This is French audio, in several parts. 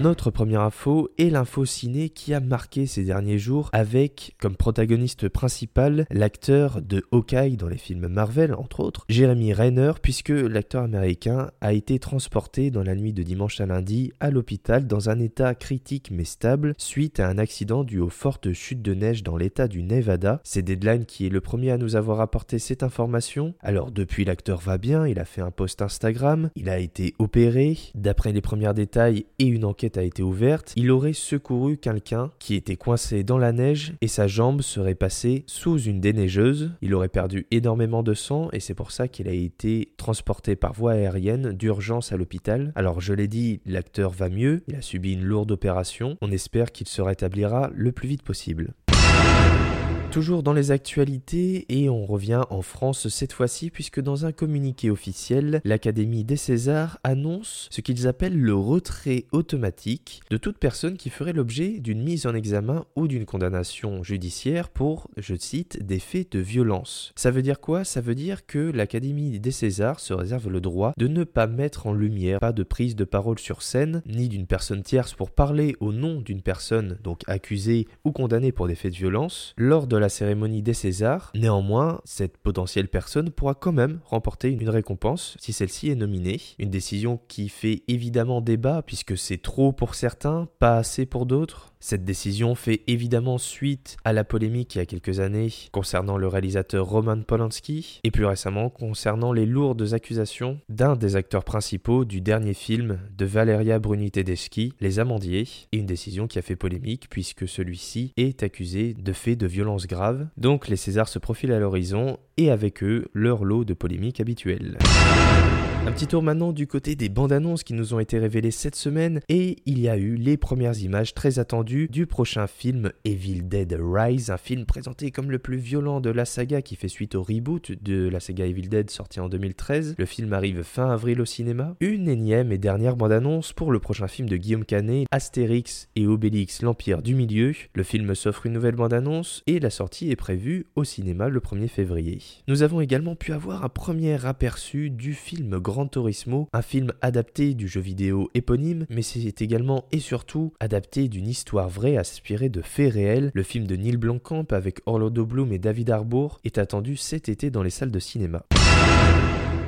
Notre première info est l'info ciné qui a marqué ces derniers jours avec comme protagoniste principal l'acteur de Hawkeye dans les films Marvel entre autres, Jeremy Renner puisque l'acteur américain a été transporté dans la nuit de dimanche à lundi à l'hôpital dans un état critique mais stable suite à un accident dû aux fortes chutes de neige dans l'état du Nevada. C'est Deadline qui est le premier à nous avoir apporté cette information. Alors depuis l'acteur va bien, il a fait un post Instagram, il a été opéré, d'après les premiers détails et une enquête a été ouverte, il aurait secouru quelqu'un qui était coincé dans la neige et sa jambe serait passée sous une déneigeuse. Il aurait perdu énormément de sang et c'est pour ça qu'il a été transporté par voie aérienne d'urgence à l'hôpital. Alors je l'ai dit, l'acteur va mieux, il a subi une lourde opération, on espère qu'il se rétablira le plus vite possible. Toujours dans les actualités et on revient en France cette fois-ci puisque dans un communiqué officiel, l'Académie des Césars annonce ce qu'ils appellent le retrait automatique de toute personne qui ferait l'objet d'une mise en examen ou d'une condamnation judiciaire pour, je cite, des faits de violence. Ça veut dire quoi? Ça veut dire que l'Académie des Césars se réserve le droit de ne pas mettre en lumière pas de prise de parole sur scène ni d'une personne tierce pour parler au nom d'une personne donc accusée ou condamnée pour des faits de violence lors de cérémonie des Césars. Néanmoins, cette potentielle personne pourra quand même remporter une récompense si celle-ci est nominée. Une décision qui fait évidemment débat puisque c'est trop pour certains, pas assez pour d'autres. Cette décision fait évidemment suite à la polémique il y a quelques années concernant le réalisateur Roman Polanski et plus récemment concernant les lourdes accusations d'un des acteurs principaux du dernier film de Valeria Bruni Tedeschi, Les Amandiers, et une décision qui a fait polémique puisque celui-ci est accusé de faits de violence grave. Donc les Césars se profilent à l'horizon et avec eux leur lot de polémiques habituelles. Un petit tour maintenant du côté des bandes annonces qui nous ont été révélées cette semaine et il y a eu les premières images très attendues du prochain film Evil Dead Rise, un film présenté comme le plus violent de la saga qui fait suite au reboot de la saga Evil Dead sorti en 2013. Le film arrive fin avril au cinéma. Une énième et dernière bande annonce pour le prochain film de Guillaume Canet, Astérix et Obélix l'Empire du Milieu. Le film s'offre une nouvelle bande annonce et la sortie est prévue au cinéma le 1er février. Nous avons également pu avoir un premier aperçu du film Un film adapté du jeu vidéo éponyme, mais c'est également et surtout adapté d'une histoire vraie aspirée de faits réels. Le film de Neil Blomkamp avec Orlando Bloom et David Harbour est attendu cet été dans les salles de cinéma.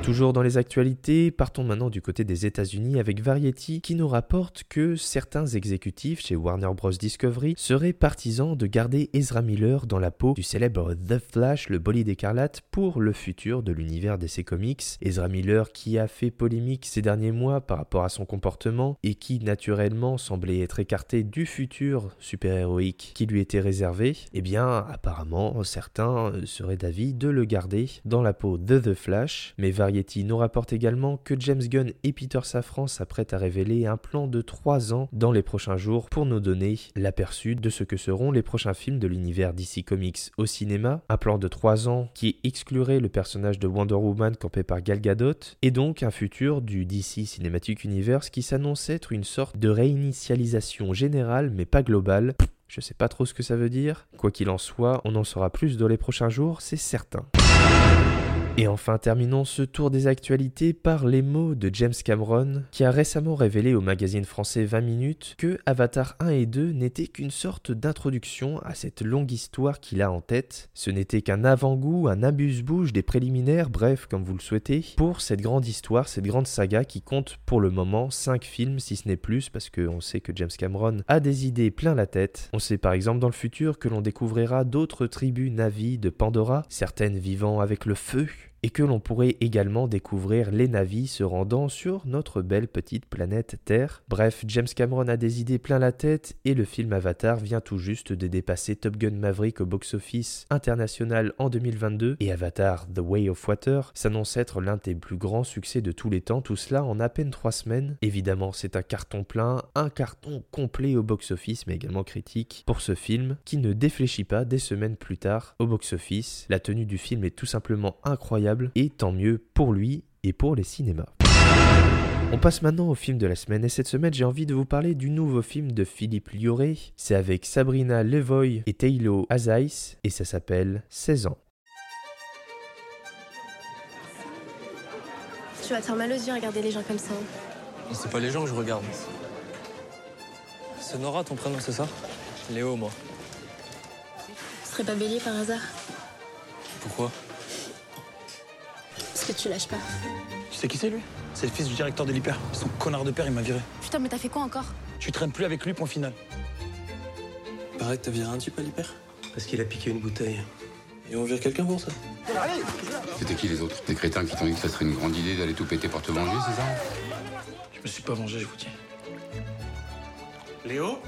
Toujours dans les actualités, partons maintenant du côté des États-Unis avec Variety qui nous rapporte que certains exécutifs chez Warner Bros. Discovery seraient partisans de garder Ezra Miller dans la peau du célèbre The Flash, le bolide écarlate, pour le futur de l'univers DC Comics. Ezra Miller qui a fait polémique ces derniers mois par rapport à son comportement et qui naturellement semblait être écarté du futur super-héroïque qui lui était réservé, eh bien apparemment certains seraient d'avis de le garder dans la peau de The Flash, mais nous rapporte également que James Gunn et Peter Safran s'apprêtent à révéler un plan de 3 ans dans les prochains jours pour nous donner l'aperçu de ce que seront les prochains films de l'univers DC Comics au cinéma. Un plan de 3 ans qui exclurait le personnage de Wonder Woman campé par Gal Gadot et donc un futur du DC Cinematic Universe qui s'annonce être une sorte de réinitialisation générale mais pas globale. Je sais pas trop ce que ça veut dire. Quoi qu'il en soit, on en saura plus dans les prochains jours, c'est certain. Et enfin, terminons ce tour des actualités par les mots de James Cameron, qui a récemment révélé au magazine français 20 minutes que Avatar 1 et 2 n'étaient qu'une sorte d'introduction à cette longue histoire qu'il a en tête. Ce n'était qu'un avant-goût, un abuse-bouche des préliminaires, bref, comme vous le souhaitez, pour cette grande histoire, cette grande saga qui compte pour le moment 5 films, si ce n'est plus, parce qu'on sait que James Cameron a des idées plein la tête. On sait par exemple dans le futur que l'on découvrira d'autres tribus navies de Pandora, certaines vivant avec le feu, et que l'on pourrait également découvrir les navis se rendant sur notre belle petite planète Terre. Bref, James Cameron a des idées plein la tête et le film Avatar vient tout juste de dépasser Top Gun Maverick au box-office international en 2022 et Avatar The Way of Water s'annonce être l'un des plus grands succès de tous les temps, tout cela en à peine trois semaines. Évidemment, c'est un carton plein, un carton complet au box-office mais également critique pour ce film qui ne défléchit pas des semaines plus tard au box-office. La tenue du film est tout simplement incroyable et tant mieux pour lui et pour les cinémas. On passe maintenant au film de la semaine et cette semaine j'ai envie de vous parler du nouveau film de Philippe Lioré. C'est avec Sabrina Levoy et Taylor Azais et ça s'appelle 16 ans. Tu vas te faire mal aux yeux à regarder les gens comme ça. C'est pas les gens que je regarde. C'est Nora ton prénom, c'est ça? Léo, moi. Ce serait pas Bélier par hasard? Pourquoi? Que tu lâches pas. Tu sais qui c'est lui? C'est le fils du directeur de l'hyper. Son connard de père, il m'a viré. Putain, mais t'as fait quoi encore? Tu traînes plus avec lui, point final. Pareil que t'as viré un type à l'hyper Parce qu'il a piqué une bouteille. Et on vire quelqu'un pour ça C'était qui les autres? Des crétins qui t'ont dit que ça serait une grande idée d'aller tout péter pour te venger, c'est ça? Je me suis pas vengé, je vous dis. Léo?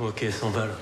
Ok, 100 balles.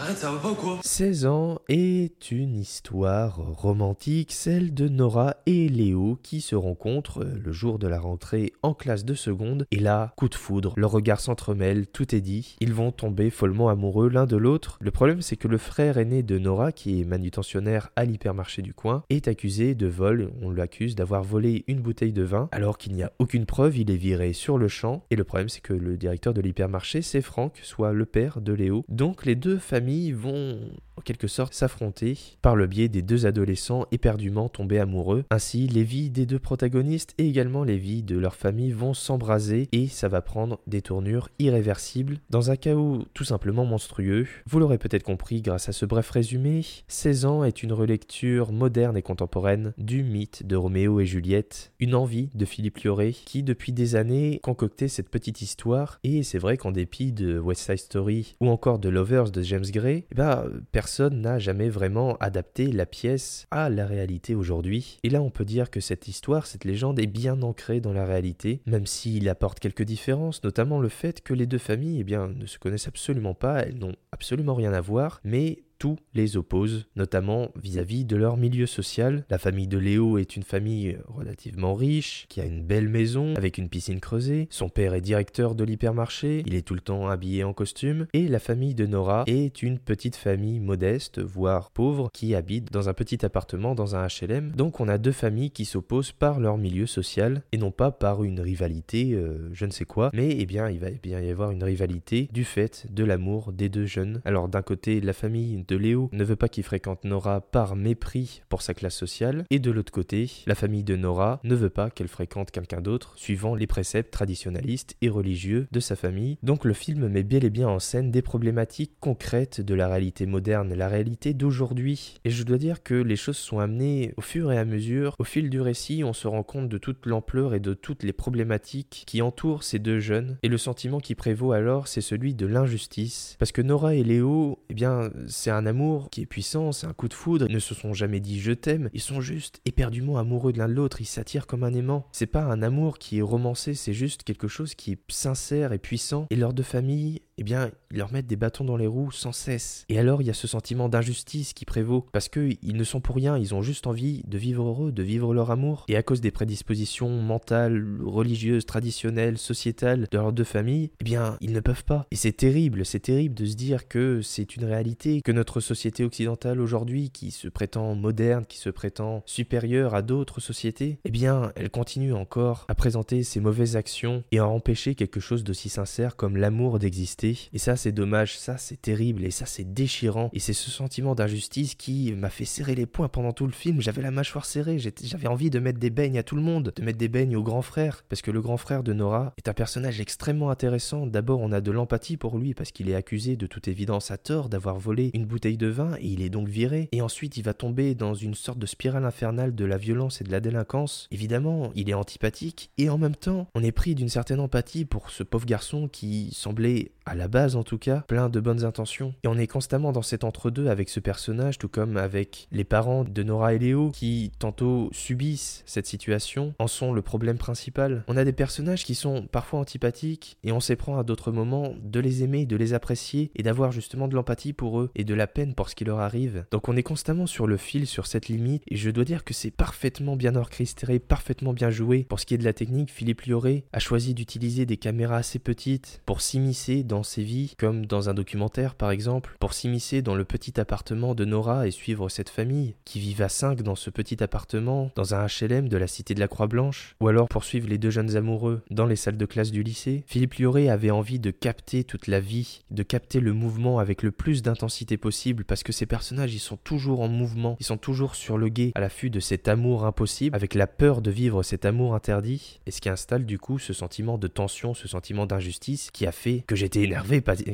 Arrête, ça va pas ou quoi? 16 ans est une histoire romantique, celle de Nora et Léo qui se rencontrent le jour de la rentrée en classe de seconde. Et là, coup de foudre, leurs regards s'entremêlent, tout est dit. Ils vont tomber follement amoureux l'un de l'autre. Le problème, c'est que le frère aîné de Nora, qui est manutentionnaire à l'hypermarché du coin, est accusé de vol. On l'accuse d'avoir volé une bouteille de vin alors qu'il n'y a aucune preuve. Il est viré sur le champ. Et le problème, c'est que le directeur de l'hypermarché, c'est Franck, soit le père de Léo. Donc les deux familles vont en quelque sorte s'affronter par le biais des deux adolescents éperdument tombés amoureux. Ainsi, les vies des deux protagonistes et également les vies de leur famille vont s'embraser et ça va prendre des tournures irréversibles dans un chaos tout simplement monstrueux. Vous l'aurez peut-être compris grâce à ce bref résumé, 16 ans est une relecture moderne et contemporaine du mythe de Roméo et Juliette, une envie de Philippe Lioré qui depuis des années concoctait cette petite histoire et c'est vrai qu'en dépit de West Side Story ou encore de Lovers de James Gray, ben, personne n'a jamais vraiment adapté la pièce à la réalité aujourd'hui. Et là, on peut dire que cette histoire, cette légende est bien ancrée dans la réalité, même s'il apporte quelques différences, notamment le fait que les deux familles eh bien, ne se connaissent absolument pas, elles n'ont absolument rien à voir, mais tout les oppose, notamment vis-à-vis de leur milieu social. La famille de Léo est une famille relativement riche, qui a une belle maison avec une piscine creusée. Son père est directeur de l'hypermarché, il est tout le temps habillé en costume. Et la famille de Nora est une petite famille modeste, voire pauvre, qui habite dans un petit appartement dans un HLM. Donc on a deux familles qui s'opposent par leur milieu social et non pas par une rivalité, euh, je ne sais quoi. Mais eh bien, il va bien y avoir une rivalité du fait de l'amour des deux jeunes. Alors d'un côté, la famille de Léo ne veut pas qu'il fréquente Nora par mépris pour sa classe sociale, et de l'autre côté, la famille de Nora ne veut pas qu'elle fréquente quelqu'un d'autre, suivant les préceptes traditionnalistes et religieux de sa famille. Donc le film met bel et bien en scène des problématiques concrètes de la réalité moderne, la réalité d'aujourd'hui. Et je dois dire que les choses sont amenées au fur et à mesure, au fil du récit, on se rend compte de toute l'ampleur et de toutes les problématiques qui entourent ces deux jeunes, et le sentiment qui prévaut alors, c'est celui de l'injustice. Parce que Nora et Léo, eh bien, c'est un amour qui est puissant, c'est un coup de foudre, ils ne se sont jamais dit je t'aime, ils sont juste éperdument amoureux de l'un de l'autre, ils s'attirent comme un aimant. C'est pas un amour qui est romancé, c'est juste quelque chose qui est sincère et puissant, et leurs deux familles, eh bien, ils leur mettent des bâtons dans les roues sans cesse. Et alors, il y a ce sentiment d'injustice qui prévaut, parce qu'ils ne sont pour rien, ils ont juste envie de vivre heureux, de vivre leur amour. Et à cause des prédispositions mentales, religieuses, traditionnelles, sociétales de leurs deux familles, eh bien, ils ne peuvent pas. Et c'est terrible, c'est terrible de se dire que c'est une réalité, que notre société occidentale aujourd'hui, qui se prétend moderne, qui se prétend supérieure à d'autres sociétés, eh bien, elle continue encore à présenter ses mauvaises actions et à empêcher quelque chose d'aussi sincère comme l'amour d'exister. Et ça, c'est dommage, ça, c'est terrible, et ça, c'est déchirant. Et c'est ce sentiment d'injustice qui m'a fait serrer les poings pendant tout le film. J'avais la mâchoire serrée, j'avais envie de mettre des beignes à tout le monde, de mettre des beignes au grand frère, parce que le grand frère de Nora est un personnage extrêmement intéressant. D'abord, on a de l'empathie pour lui, parce qu'il est accusé de toute évidence à tort d'avoir volé une bouteille de vin et il est donc viré. Et ensuite, il va tomber dans une sorte de spirale infernale de la violence et de la délinquance. Évidemment, il est antipathique et en même temps, on est pris d'une certaine empathie pour ce pauvre garçon qui semblait, à la base en tout cas, plein de bonnes intentions. Et on est constamment dans cet entre-deux avec ce personnage, tout comme avec les parents de Nora et Léo qui tantôt subissent cette situation, en sont le problème principal. On a des personnages qui sont parfois antipathiques et on s'éprend à d'autres moments de les aimer, de les apprécier et d'avoir justement de l'empathie pour eux et de la peine pour ce qui leur arrive. Donc on est constamment sur le fil, sur cette limite et je dois dire que c'est parfaitement bien orchestré, parfaitement bien joué. Pour ce qui est de la technique, Philippe Lioré a choisi d'utiliser des caméras assez petites pour s'immiscer dans ses vies, comme dans un documentaire par exemple, pour s'immiscer dans le petit appartement de Nora et suivre cette famille qui vivent à 5 dans ce petit appartement, dans un HLM de la cité de la Croix-Blanche, ou alors poursuivre les deux jeunes amoureux dans les salles de classe du lycée. Philippe Lioré avait envie de capter toute la vie, de capter le mouvement avec le plus d'intensité possible parce que ces personnages ils sont toujours en mouvement, ils sont toujours sur le guet à l'affût de cet amour impossible, avec la peur de vivre cet amour interdit, et ce qui installe du coup ce sentiment de tension, ce sentiment d'injustice qui a fait que j'étais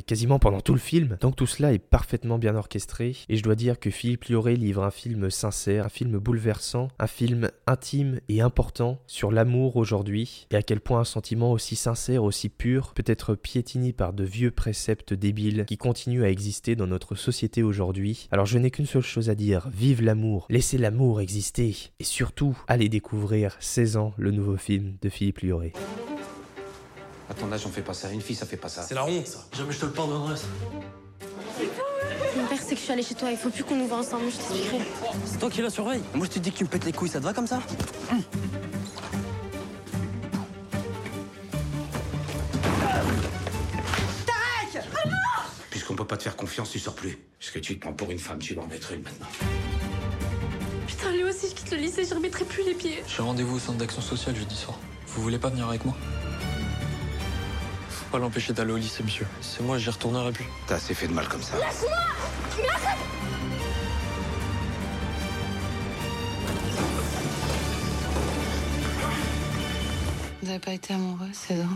quasiment pendant tout le film. Donc tout cela est parfaitement bien orchestré et je dois dire que Philippe Lioré livre un film sincère, un film bouleversant, un film intime et important sur l'amour aujourd'hui et à quel point un sentiment aussi sincère, aussi pur peut être piétiné par de vieux préceptes débiles qui continuent à exister dans notre société aujourd'hui. Alors je n'ai qu'une seule chose à dire, vive l'amour, laissez l'amour exister et surtout allez découvrir 16 ans le nouveau film de Philippe Lioré. À ton âge, on fait pas ça. Une fille, ça fait pas ça. C'est la honte, ça. Jamais je te le pardonnerai. ça. Mon père sait que je suis allée chez toi, il faut plus qu'on nous voit ensemble, je t'expliquerai. C'est toi qui la surveille. Moi, je te dis que tu me pètes les couilles, ça te va comme ça? Puisqu'on peut pas te faire confiance, tu sors plus. Ce que tu te prends pour une femme, tu vas en être une maintenant. Putain, lui aussi, je quitte le lycée, je remettrai plus les pieds. J'ai rendez-vous au centre d'action sociale jeudi soir. Vous voulez pas venir avec moi? Pas l'empêcher d'aller au lycée, monsieur. C'est moi, j'y retournerai plus. T'as assez fait de mal comme ça. Vous n'avez pas été amoureux, c'est dans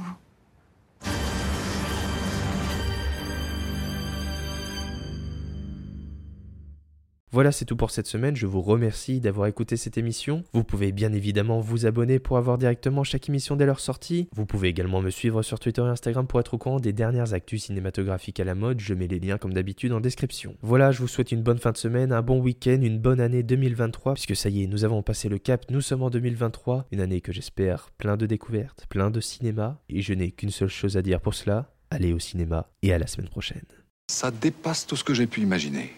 Voilà, c'est tout pour cette semaine. Je vous remercie d'avoir écouté cette émission. Vous pouvez bien évidemment vous abonner pour avoir directement chaque émission dès leur sortie. Vous pouvez également me suivre sur Twitter et Instagram pour être au courant des dernières actus cinématographiques à la mode. Je mets les liens comme d'habitude en description. Voilà, je vous souhaite une bonne fin de semaine, un bon week-end, une bonne année 2023, puisque ça y est, nous avons passé le cap, nous sommes en 2023, une année que j'espère plein de découvertes, plein de cinéma, et je n'ai qu'une seule chose à dire pour cela, allez au cinéma et à la semaine prochaine. Ça dépasse tout ce que j'ai pu imaginer.